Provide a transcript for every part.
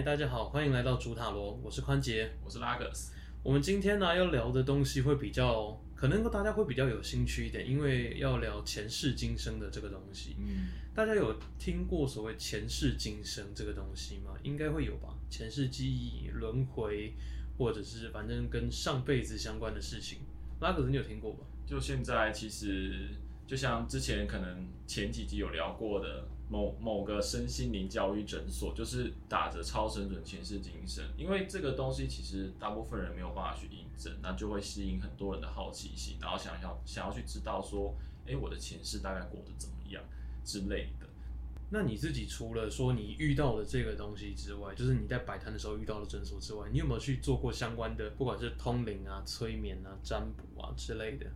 嗨，大家好，欢迎来到主塔罗，我是宽杰。我是拉格斯。我们今天呢要聊的东西会比较，可能大家会比较有兴趣一点，因为要聊前世今生的这个东西。嗯，大家有听过所谓前世今生这个东西吗？应该会有吧。前世记忆、轮回，或者是反正跟上辈子相关的事情。拉格斯，你有听过吧？就现在其实就像之前可能前几集有聊过的某某个身心灵教育诊所，就是打着超神准前世今生，因为这个东西其实大部分人没有办法去印证，那就会吸引很多人的好奇心，然后想要想要去知道说，哎，我的前世大概过得怎么样之类的。那你自己除了说你遇到的这个东西之外，就是你在摆摊的时候遇到的诊所之外，你有没有去做过相关的，不管是通灵啊、催眠啊、占卜啊之类的？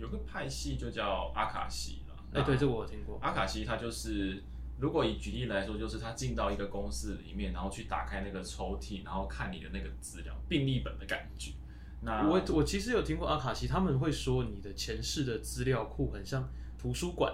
有个派系就叫阿卡西了。哎、对，这个我有听过。阿卡西它就是，如果以举例来说，就是他进到一个公司里面，然后去打开那个抽屉，然后看你的那个资料，病历本的感觉。那我我其实有听过阿卡西，他们会说你的前世的资料库很像图书馆，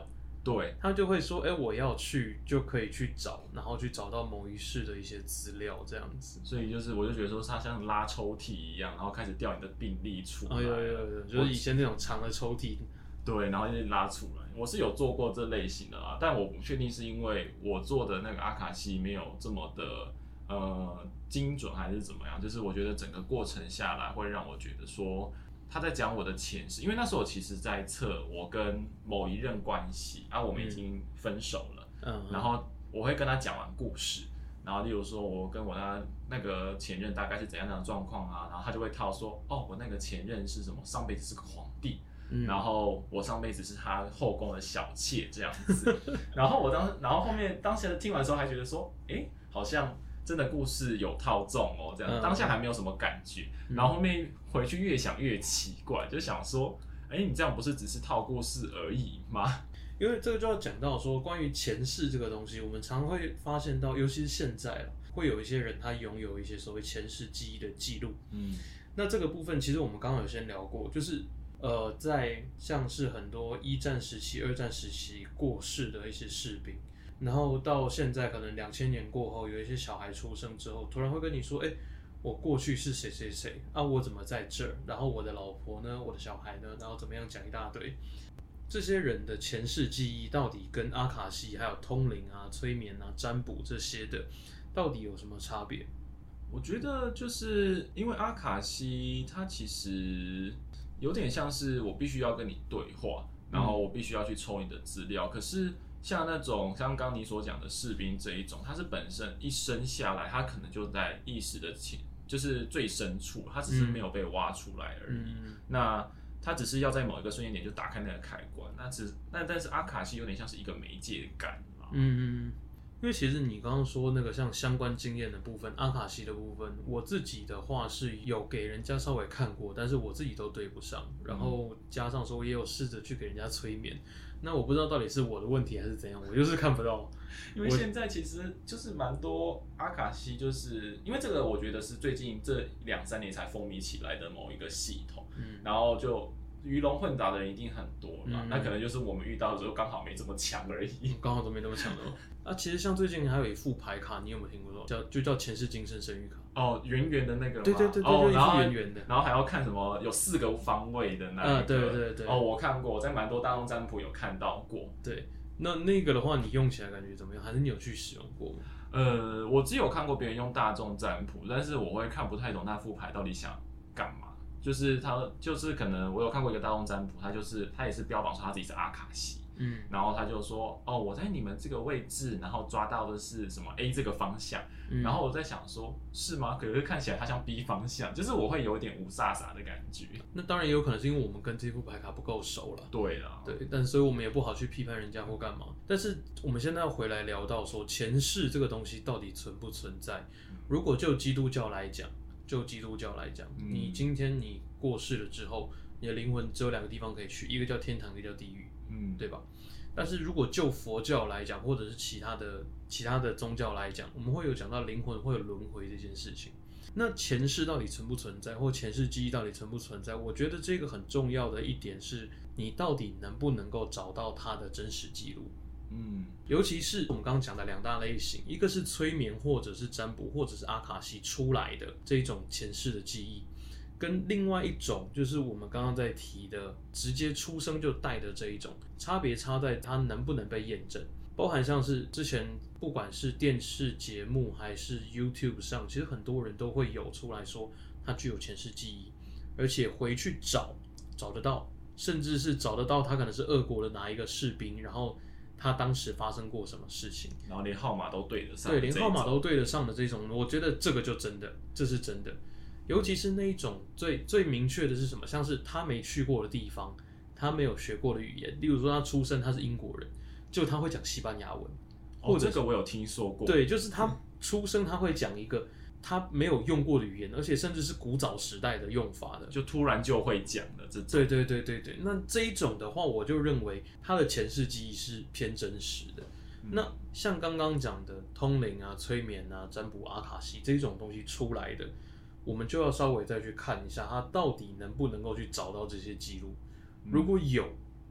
对他就会说，哎、我要去就可以去找，然后去找到某一世的一些资料这样子。所以就是，我就觉得说，他像拉抽屉一样，然后开始调你的病历出来，有有有，就是以前那种长的抽屉，对，然后就拉出来。我是有做过这类型的啦，但我不确定是因为我做的那个阿卡西没有这么的呃精准，还是怎么样。就是我觉得整个过程下来，会让我觉得说他在讲我的前世，因为那时候我其实在测我跟某一任关系啊，我们已经分手了，嗯，然后我会跟他讲完故事。然后，例如说，我跟我那那个前任大概是怎样的状况啊？然后他就会套说，哦，我那个前任是什么？上辈子是个皇帝，嗯然后我上辈子是他后宫的小妾这样子，然后我当，然后后面当时听完之后还觉得说，诶，好像真的故事有套中哦，这样嗯当下还没有什么感觉，然后后面回去越想越奇怪，就想说，诶，你这样不是只是套故事而已吗？因为这个就要讲到说，关于前世这个东西，我们常会发现到，尤其是现在了，会有一些人他拥有一些所谓前世记忆的记录。嗯那这个部分其实我们刚刚有先聊过，就是呃，在像是很多一战时期、二战时期过世的一些士兵，然后到现在可能两千年过后，有一些小孩出生之后，突然会跟你说，哎、我过去是谁谁谁啊，我怎么在这儿？然后我的老婆呢？我的小孩呢？然后怎么样讲一大堆。这些人的前世记忆到底跟阿卡西、还有通灵啊、催眠啊、占卜这些的，到底有什么差别？我觉得就是因为阿卡西，它其实有点像是我必须要跟你对话，然后我必须要去抽你的资料。可是像那种像刚你所讲的士兵这一种，他是本身一生下来，他可能就在意识的前，就是最深处，他只是没有被挖出来而已。嗯那他只是要在某一个瞬间点就打开那个开关，那只那但是阿卡西有点像是一个媒介感嘛。嗯，因为其实你刚刚说那个像相关经验的部分，阿卡西的部分，我自己的话是有给人家稍微看过，但是我自己都对不上，然后加上说也有试着去给人家催眠，那我不知道到底是我的问题还是怎样，我就是看不到。因为现在其实就是蛮多阿卡西，就是因为这个，我觉得是最近这两三年才风靡起来的某一个系统，嗯。然后就鱼龙混杂的人一定很多嘛，嗯那可能就是我们遇到的时候刚好没这么强而已。刚好都没那么强的哦。啊，其实像最近还有一副牌卡，你有没有听过？叫就叫前世今生生育卡。哦，圆圆的那个嘛，对对对对哦，然后圆圆的然后还要看什么有四个方位的那一个，嗯对对对哦，我看过，我在蛮多大众占卜有看到过。对，那那个的话，你用起来感觉怎么样？还是你有去使用过吗？呃，我只有看过别人用大众占卜，但是我会看不太懂那副牌到底想干嘛。就是他，就是可能我有看过一个大众占卜，他就是他也是标榜说他自己是阿卡西，嗯然后他就说，哦，我在你们这个位置，然后抓到的是什么 A 这个方向，嗯然后我在想说，是吗？可是看起来它像 B 方向，就是我会有一点无飒飒的感觉。那当然也有可能是因为我们跟这副牌卡不够熟了。对啊，对，但所以我们也不好去批判人家或干嘛。但是我们现在要回来聊到说前世这个东西到底存不存在？如果就基督教来讲，就基督教来讲，嗯你今天你过世了之后，你的灵魂只有两个地方可以去，一个叫天堂，一个叫地狱，嗯，对吧？但是如果就佛教来讲，或者是其他的其他的宗教来讲，我们会有讲到灵魂会有轮回这件事情。那前世到底存不存在，或前世记忆到底存不存在？我觉得这个很重要的一点是，你到底能不能够找到它的真实记录。嗯，尤其是我们刚刚讲的两大类型，一个是催眠或者是占卜或者是阿卡西出来的这一种前世的记忆，跟另外一种就是我们刚刚在提的直接出生就带的这一种，差别差在它能不能被验证。包含像是之前不管是电视节目还是 YouTube 上，其实很多人都会有出来说他具有前世记忆，而且回去找找得到，甚至是找得到他可能是俄国的哪一个士兵，然后他当时发生过什么事情，然后连号码都对得上，对，连号码都对得上的这种，我觉得这个就真的，这是真的。尤其是那一种最最明确的是什么，像是他没去过的地方，他没有学过的语言，例如说他出生他是英国人。就他会讲西班牙文，或者这个我有听说过。对，就是他出生他会讲一个他没有用过的语言，而且甚至是古早时代的用法的，就突然就会讲的这。对对对对对，那这一种的话，我就认为他的前世记忆是偏真实的。那像刚刚讲的通灵啊、催眠啊、占卜、阿卡西这种东西出来的，我们就要稍微再去看一下，他到底能不能够去找到这些记录。如果有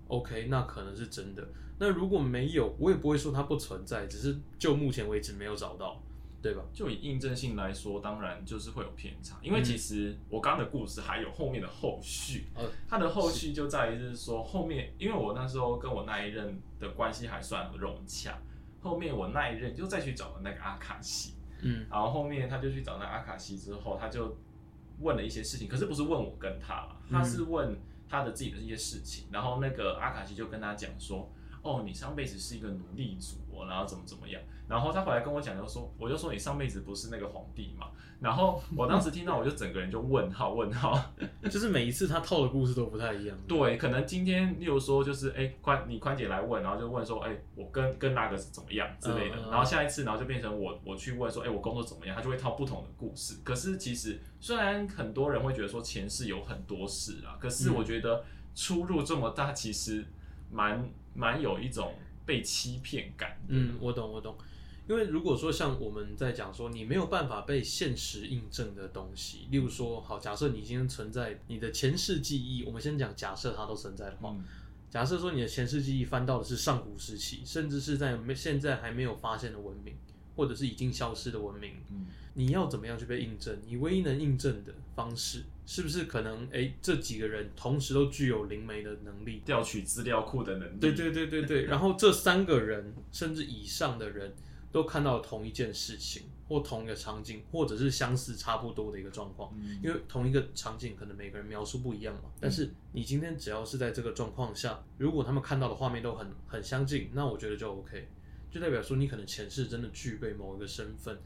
，OK，那可能是真的。那如果没有，我也不会说它不存在，只是就目前为止没有找到，对吧？就以印证性来说，当然就是会有偏差，因为其实我刚刚的故事还有后面的后续，呃，它的后续就在于就是说后面，因为我那时候跟我那一任的关系还算融洽，后面我那一任就再去找了那个阿卡西，嗯，然后后面他就去找那阿卡西之后，他就问了一些事情，可是不是问我跟他，他是问他的自己的一些事情，然后那个阿卡西就跟他讲说。哦，你上辈子是一个奴隶主，然后怎么怎么样？然后他回来跟我讲，就说，我就说你上辈子不是那个皇帝嘛？然后我当时听到，我就整个人就问号问号，就是每一次他套的故事都不太一样。对，可能今天例如说就是，哎，宽你宽姐来问，然后就问说，哎，我跟跟那个是怎么样之类的。然后下一次，然后就变成我我去问说，哎，我工作怎么样？他就会套不同的故事。可是其实虽然很多人会觉得说前世有很多事啊，可是我觉得出入这么大，其实蛮。蛮有一种被欺骗感。嗯，我懂，我懂。因为如果说像我们在讲说，你没有办法被现实印证的东西，例如说，好，假设你今天存在你的前世记忆，我们先讲假设它都存在的话，假设说你的前世记忆翻到的是上古时期，甚至是在没现在还没有发现的文明。或者是已经消失的文明，你要怎么样去被印证？你唯一能印证的方式，是不是可能？哎，这几个人同时都具有灵媒的能力，调取资料库的能力。对对对对对。然后这三个人甚至以上的人都看到同一件事情，或同一个场景，或者是相似差不多的一个状况。因为同一个场景，可能每个人描述不一样嘛。但是你今天只要是在这个状况下，如果他们看到的画面都很很相近，那我觉得就 OK。就代表说你可能前世真的具备某一个身份，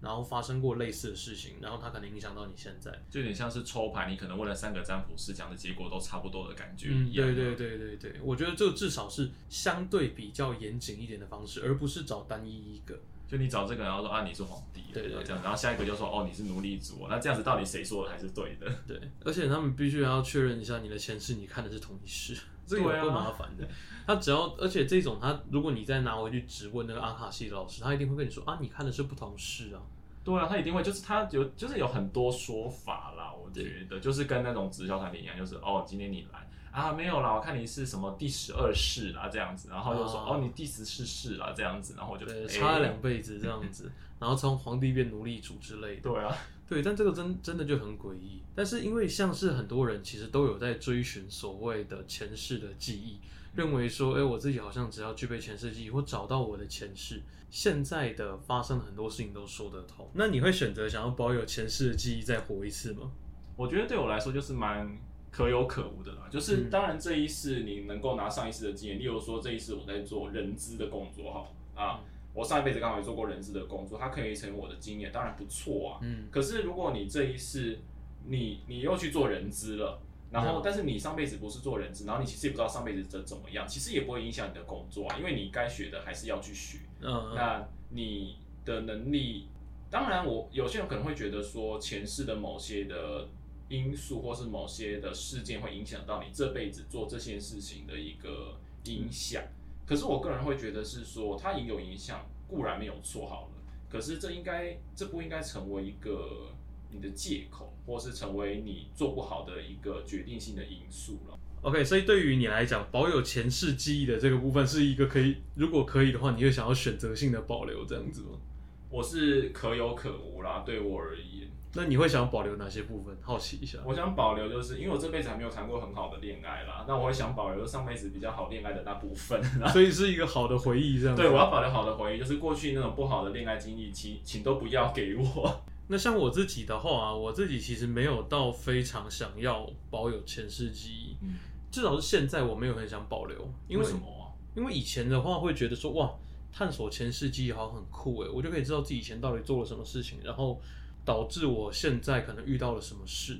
然后发生过类似的事情，然后它可能影响到你现在，就有点像是抽牌，你可能问了三个占卜师讲的结果都差不多的感觉一样。对对对对对，我觉得这至少是相对比较严谨一点的方式，而不是找单一一个。就你找这个，然后说啊你是皇帝，对对这样，然后下一个就说哦你是奴隶主，那这样子到底谁说的还是对的？对，而且他们必须要确认一下你的前世，你看的是同一世，这个够麻烦的。他只要，而且这种他，如果你再拿回去质问那个阿卡西的老师，他一定会跟你说啊，你看的是不同事啊。对啊，他一定会，就是他有，就是有很多说法啦。我觉得就是跟那种直销团体一样，就是哦，今天你来啊，没有啦，我看你是什么第十二世啦这样子，然后又说哦，你第十四世啦这样子，然后我就差了两辈子这样子，然后从皇帝变奴隶主之类的。对啊，对，但这个真真的就很诡异。但是因为像是很多人其实都有在追寻所谓的前世的记忆。认为说，哎，我自己好像只要具备前世记忆，或找到我的前世，现在的发生很多事情都说得通。那你会选择想要保有前世的记忆再活一次吗？我觉得对我来说就是蛮可有可无的啦。就是当然这一世你能够拿上一世的经验，例如说这一世我在做人资的工作，哈啊，我上一辈子刚好也做过人资的工作，它可以成为我的经验，当然不错啊。嗯。可是如果你这一世你你又去做人资了。然后，但是你上辈子不是做人资，然后你其实也不知道上辈子怎怎么样，其实也不会影响你的工作啊，因为你该学的还是要去学。嗯，那你的能力，当然我有些人可能会觉得说前世的某些的因素，或是某些的事件会影响到你这辈子做这件事情的一个影响。可是我个人会觉得是说，它也有影响，固然没有错好了，可是这应该，这不应该成为一个。你的借口，或是成为你做不好的一个决定性的因素了。OK，所以对于你来讲，保有前世记忆的这个部分是一个可以，如果可以的话，你会想要选择性的保留这样子吗？我是可有可无啦，对我而言。那你会想保留哪些部分？好奇一下。我想保留，就是因为我这辈子还没有谈过很好的恋爱啦，那我会想保留上辈子比较好恋爱的那部分。所以是一个好的回忆，这样。对，我要保留好的回忆，就是过去那种不好的恋爱经历，请请都不要给我。那像我自己的话啊，我自己其实没有到非常想要保有前世记忆，嗯，至少是现在我没有很想保留。因为什么？因为以前的话会觉得说，哇，探索前世记忆好像很酷诶，我就可以知道自己以前到底做了什么事情，然后。导致我现在可能遇到了什么事，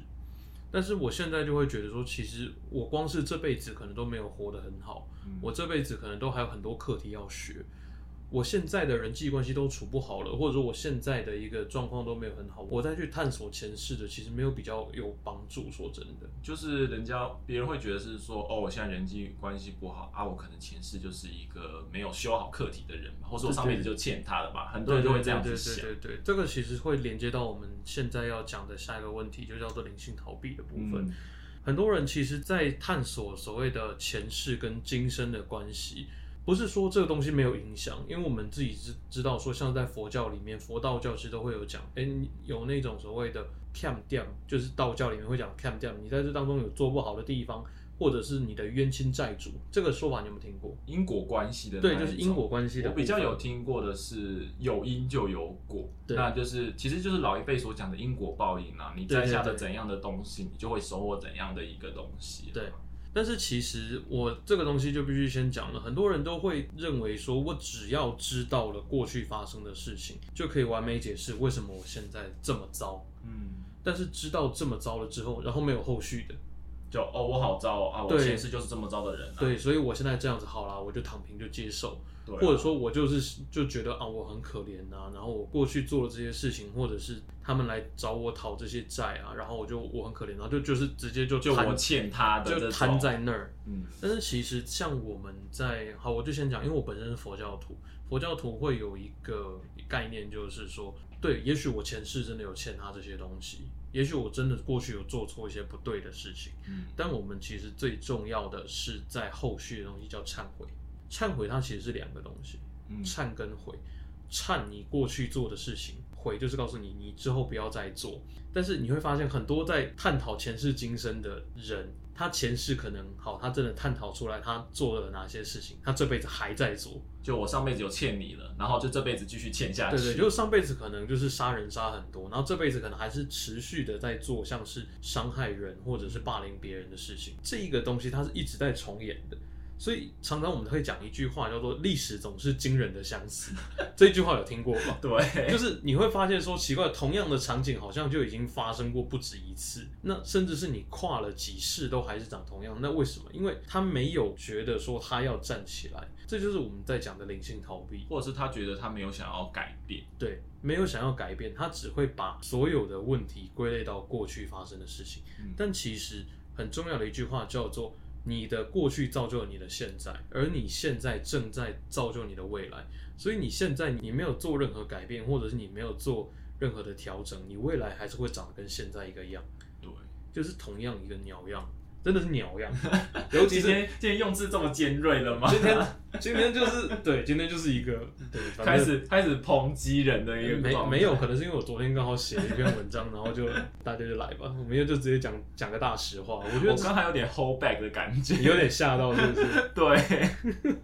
但是我现在就会觉得说，其实我光是这辈子可能都没有活得很好，我这辈子可能都还有很多课题要学。我现在的人际关系都处不好了，或者说我现在的一个状况都没有很好，我再去探索前世的，其实没有比较有帮助。说真的，就是人家别人会觉得是说，哦，我现在人际关系不好啊，我可能前世就是一个没有修好课题的人，或者我上辈子就欠他的吧。很多人就会这样子想。对对对，这个其实会连接到我们现在要讲的下一个问题，就叫做灵性逃避的部分。很多人其实，在探索所谓的前世跟今生的关系。不是说这个东西没有影响，因为我们自己知知道说，像在佛教里面，佛道教其实都会有讲，哎，有那种所谓的 cam down，就是道教里面会讲 cam down，你在这当中有做不好的地方，或者是你的冤亲债主，这个说法你有没有听过？因果关系的，对，就是因果关系的。我比较有听过的是有因就有果，那就是其实就是老一辈所讲的因果报应啊，你栽下的怎样的东西，你就会收获怎样的一个东西。对。但是其实我这个东西就必须先讲了，很多人都会认为说，我只要知道了过去发生的事情，就可以完美解释为什么我现在这么糟。嗯，但是知道这么糟了之后，然后没有后续的，就哦，我好糟啊，我前世就是这么糟的人。对，所以我现在这样子好了，我就躺平就接受。或者说，我就是就觉得啊，我很可怜呐，然后我过去做了这些事情，或者是他们来找我讨这些债啊，然后我就我很可怜，然后就就是直接就就我欠他的，就摊在那儿。嗯，但是其实像我们在好，我就先讲，因为我本身是佛教徒，佛教徒会有一个概念，就是说，对，也许我前世真的有欠他这些东西，也许我真的过去有做错一些不对的事情，嗯，但我们其实最重要的是在后续的东西叫忏悔。忏悔它其实是两个东西，忏跟悔。忏你过去做的事情，悔就是告诉你你之后不要再做。但是你会发现很多在探讨前世今生的人，他前世可能好，他真的探讨出来他做了哪些事情，他这辈子还在做。就我上辈子有欠你了，然后就这辈子继续欠下去。对对，就上辈子可能就是杀人杀很多，然后这辈子可能还是持续的在做像是伤害人或者是霸凌别人的事情。这一个东西它是一直在重演的。所以常常我们会讲一句话，叫做“历史总是惊人的相似”。这句话有听过吗？对，就是你会发现说，奇怪，同样的场景好像就已经发生过不止一次。那甚至是你跨了几世都还是长同样，那为什么？因为他没有觉得说他要站起来，这就是我们在讲的灵性逃避，或者是他觉得他没有想要改变。对，没有想要改变，他只会把所有的问题归类到过去发生的事情。但其实很重要的一句话叫做。你的过去造就了你的现在，而你现在正在造就你的未来。所以你现在你没有做任何改变，或者是你没有做任何的调整，你未来还是会长得跟现在一个样。对，就是同样一个鸟样。真的是鸟样，尤其今天今天用字这么尖锐了吗？今天 今天就是对，今天就是一个对，开始开始抨击人的一个没没有，可能是因为我昨天刚好写了一篇文章，然后就大家就来吧，我们就直接讲讲个大实话。我觉得我刚才有点 hold back 的感觉，有点吓到，是不是？对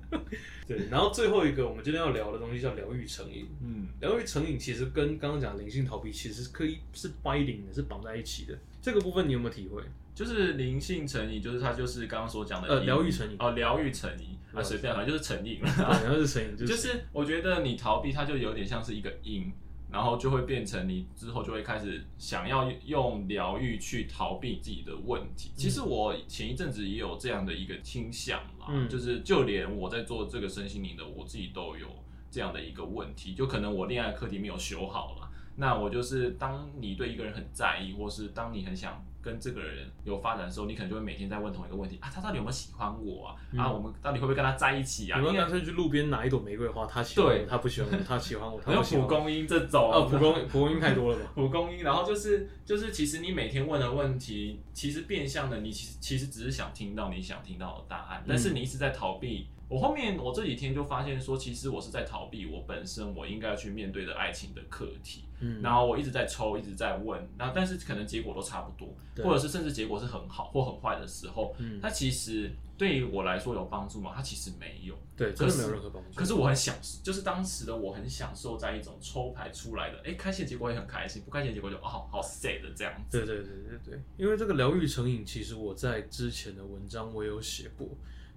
对。然后最后一个我们今天要聊的东西叫疗愈成瘾。嗯，疗愈成瘾其实跟刚刚讲灵性逃避其实可以是 binding 的，是绑在一起的。这个部分你有没有体会？就是灵性成瘾，就是它就是刚刚所讲的呃疗愈成瘾哦，疗愈成瘾啊，随便反正就是成瘾了，然后是成瘾，就是我觉得你逃避它就有点像是一个因，然后就会变成你之后就会开始想要用疗愈去逃避自己的问题。其实我前一阵子也有这样的一个倾向嘛，就是就连我在做这个身心灵的，我自己都有这样的一个问题，就可能我恋爱课题没有修好了，那我就是当你对一个人很在意，或是当你很想。跟这个人有发展的时候，你可能就会每天在问同一个问题啊，他到底有没有喜欢我啊？嗯啊，我们到底会不会跟他在一起啊？有没因为有干脆去路边拿一朵玫瑰花？他喜欢对我，他不喜欢我，他喜欢我，他还有不喜欢我。蒲公英这种啊，蒲公蒲公英太多了吧？蒲公英，然后就是就是，其实你每天问的问题，其实变相的，你其实其实只是想听到你想听到的答案，但是你一直在逃避。我后面我这几天就发现说，其实我是在逃避我本身我应该要去面对的爱情的课题。嗯，然后我一直在抽，一直在问，然后但是可能结果都差不多，对或者是甚至结果是很好或很坏的时候，嗯，它其实对于我来说有帮助吗？它其实没有。对，真的没有任何帮助。可是我很享受，就是当时的我很享受在一种抽牌出来的，哎，开心的结果也很开心，不开心的结果就哦好 sad 的这样子。对对对对对，因为这个疗愈成瘾，其实我在之前的文章我有写过，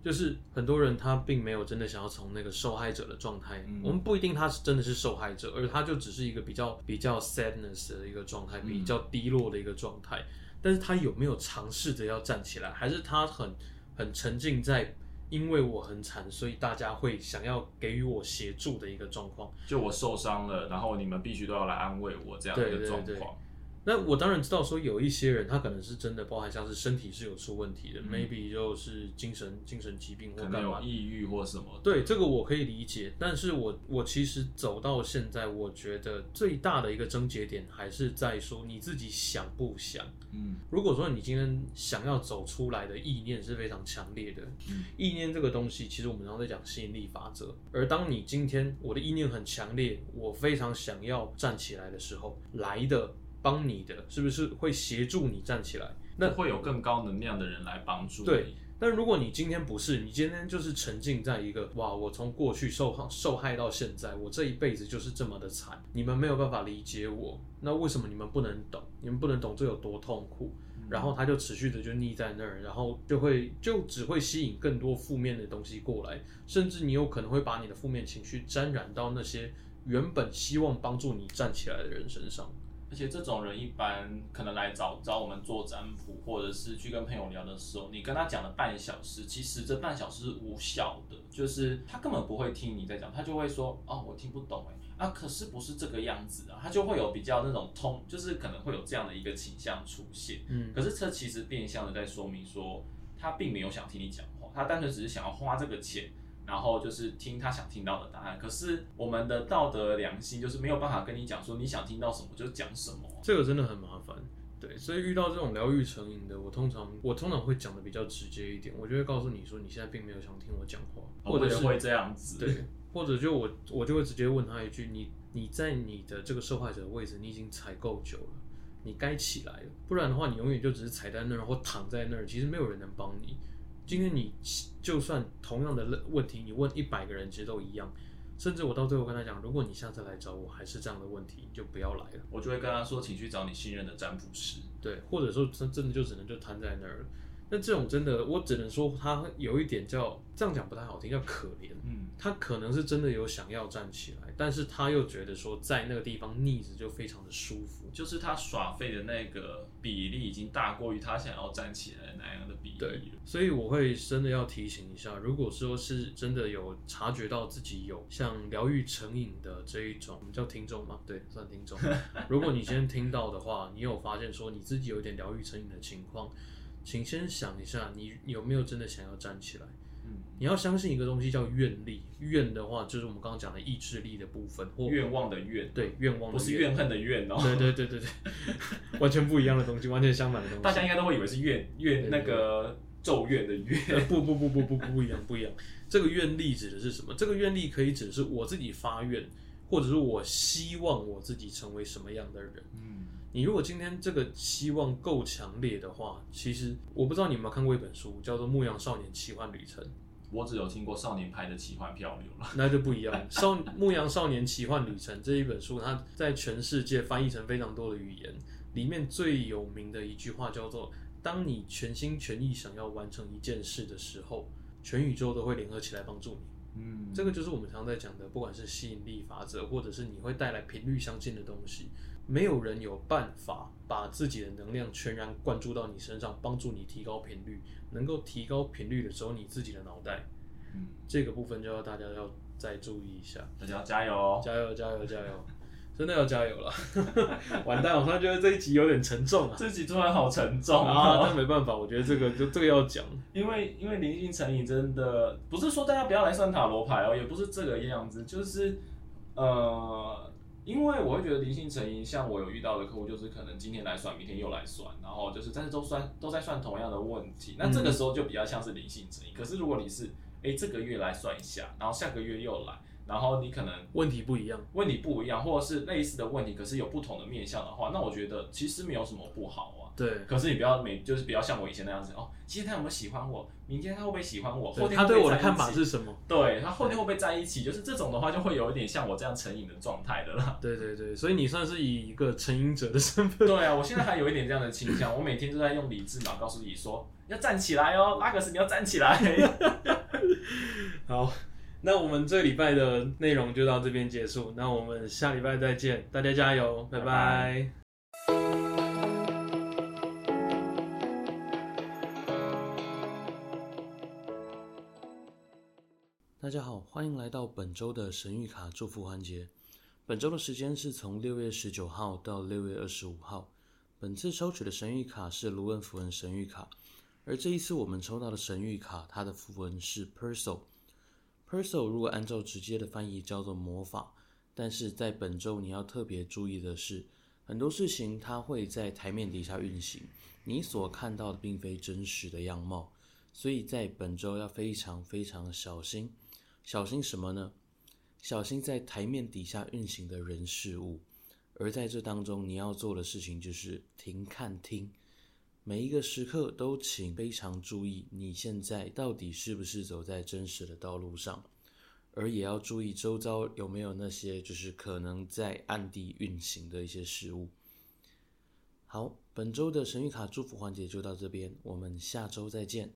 就是很多人他并没有真的想要从那个受害者的状态，嗯我们不一定他是真的是受害者，而他就只是一个比较比较 sadness 的一个状态，嗯比较低落的一个状态，但是他有没有尝试着要站起来，还是他很很沉浸在。因为我很惨，所以大家会想要给予我协助的一个状况。就我受伤了，然后你们必须都要来安慰我这样的一个对对对状况。那我当然知道说有一些人他可能是真的包含像是身体是有出问题的、嗯 m a y b e 就是精神精神疾病或干嘛。有抑郁或什么。对这个我可以理解，但是我我其实走到现在，我觉得最大的一个症结点还是在说你自己想不想。嗯如果说你今天想要走出来的意念是非常强烈的，嗯意念这个东西，其实我们常常在讲吸引力法则。而当你今天我的意念很强烈，我非常想要站起来的时候，来的帮你的，是不是会协助你站起来？那那会有更高能量的人来帮助你。对但如果你今天不是，你今天就是沉浸在一个哇，我从过去受受害到现在，我这一辈子就是这么的惨，你们没有办法理解我，那为什么你们不能懂？你们不能懂这有多痛苦？然后他就持续的就腻在那儿，然后就会就只会吸引更多负面的东西过来，甚至你有可能会把你的负面情绪沾染到那些原本希望帮助你站起来的人身上。而且这种人一般可能来找找我们做占卜，或者是去跟朋友聊的时候，你跟他讲了半小时，其实这半小时是无效的，就是他根本不会听你在讲，他就会说哦，我听不懂哎，啊，可是不是这个样子啊，他就会有比较那种通，就是可能会有这样的一个倾向出现。嗯，可是这其实变相的在说明说，他并没有想听你讲话，他单纯只是想要花这个钱，然后就是听他想听到的答案。可是我们的道德良心就是没有办法跟你讲说你想听到什么就讲什么。这个真的很麻烦。对，所以遇到这种疗愈成瘾的，我通常我通常会讲的比较直接一点，我就会告诉你说，你现在并没有想听我讲话，或者是会这样子。对，或者就我我就会直接问他一句：你你在你的这个受害者的位置，你已经踩够久了，你该起来了，不然的话，你永远就只是踩在那儿或躺在那儿，其实没有人能帮你。今天你就算同样的问题，你问一百个人，其实都一样。甚至我到最后跟他讲，如果你下次来找我还是这样的问题，你就不要来了。我就会跟他说，请去找你信任的占卜师。对，或者说真真的就只能就瘫在那儿了。那这种真的，我只能说他有一点叫这样讲不太好听，叫可怜。嗯，他可能是真的有想要站起来，但是他又觉得说在那个地方腻着就非常的舒服。就是他耍废的那个比例已经大过于他想要站起来那样的比例对了。，所以我会真的要提醒一下，如果说是真的有察觉到自己有像疗愈成瘾的这一种，我们叫听众吗？对，算听众。如果你今天听到的话，你有发现说你自己有点疗愈成瘾的情况，请先想一下，你有没有真的想要站起来？嗯，你要相信一个东西叫愿力，愿的话就是我们刚刚讲的意志力的部分，或愿望的愿，对愿望的不是怨恨的怨哦。对对对对对，完全不一样的东西，完全相反的东西。大家应该都会以为是怨怨那个咒怨的怨。呃不不不不不不一样不一样。这个愿力指的是什么？这个愿力可以指的是我自己发愿，或者是我希望我自己成为什么样的人。嗯，你如果今天这个希望够强烈的话，其实我不知道你有没有看过一本书，叫做《牧羊少年奇幻旅程》。我只有听过少年派的奇幻漂流了。那就不一样。少《牧羊少年奇幻旅程》这一本书，它在全世界翻译成非常多的语言，里面最有名的一句话叫做：“当你全心全意想要完成一件事的时候，全宇宙都会联合起来帮助你。”嗯，这个就是我们常在讲的，不管是吸引力法则，或者是你会带来频率相近的东西，没有人有办法把自己的能量全然灌注到你身上，帮助你提高频率。能够提高频率的只有你自己的脑袋。嗯，这个部分就要大家要再注意一下，大家要加油哦！加油加油加油！真的要加油了。完蛋，我突然觉得这一集有点沉重啊。这集突然好沉重啊，但没办法，我觉得这个就这个要讲，因为因为灵性成瘾真的不是说大家不要来算塔罗牌哦，也不是这个样子，就是呃，因为我会觉得灵性成因，像我有遇到的客户，就是可能今天来算，明天又来算，然后就是但是都算都在算同样的问题，那这个时候就比较像是灵性成因。可是如果你是哎这个月来算一下，然后下个月又来。然后你可能问题不一样，问题不一样，或者是类似的问题，可是有不同的面向的话，那我觉得其实没有什么不好啊。对。可是你不要每就是不要像我以前那样子哦，今天他有没有喜欢我？明天他会不会喜欢我？后天他对我的看法是什么？对他后天会不会在一起？就是这种的话，就会有一点像我这样成瘾的状态的啦。对对对，所以你算是以一个成瘾者的身份。对啊，我现在还有一点这样的倾向，我每天都在用理智脑告诉自己说要站起来哦，拉克斯你要站起来。好。那我们这礼拜的内容就到这边结束，那我们下礼拜再见，大家加油，拜拜。大家好，欢迎来到本周的神谕卡祝福环节。本周的时间是从六月十九号到六月二十五号。本次抽取的神谕卡是卢恩符文神谕卡，而这一次我们抽到的神谕卡，它的符文是 Perso。Perso 如果按照直接的翻译叫做魔法，但是在本周你要特别注意的是，很多事情它会在台面底下运行，你所看到的并非真实的样貌，所以在本周要非常非常小心。小心什么呢？小心在台面底下运行的人事物，而在这当中你要做的事情就是停看听。每一个时刻都请非常注意，你现在到底是不是走在真实的道路上，而也要注意周遭有没有那些就是可能在暗地运行的一些事物。好，本周的神谕卡祝福环节就到这边，我们下周再见。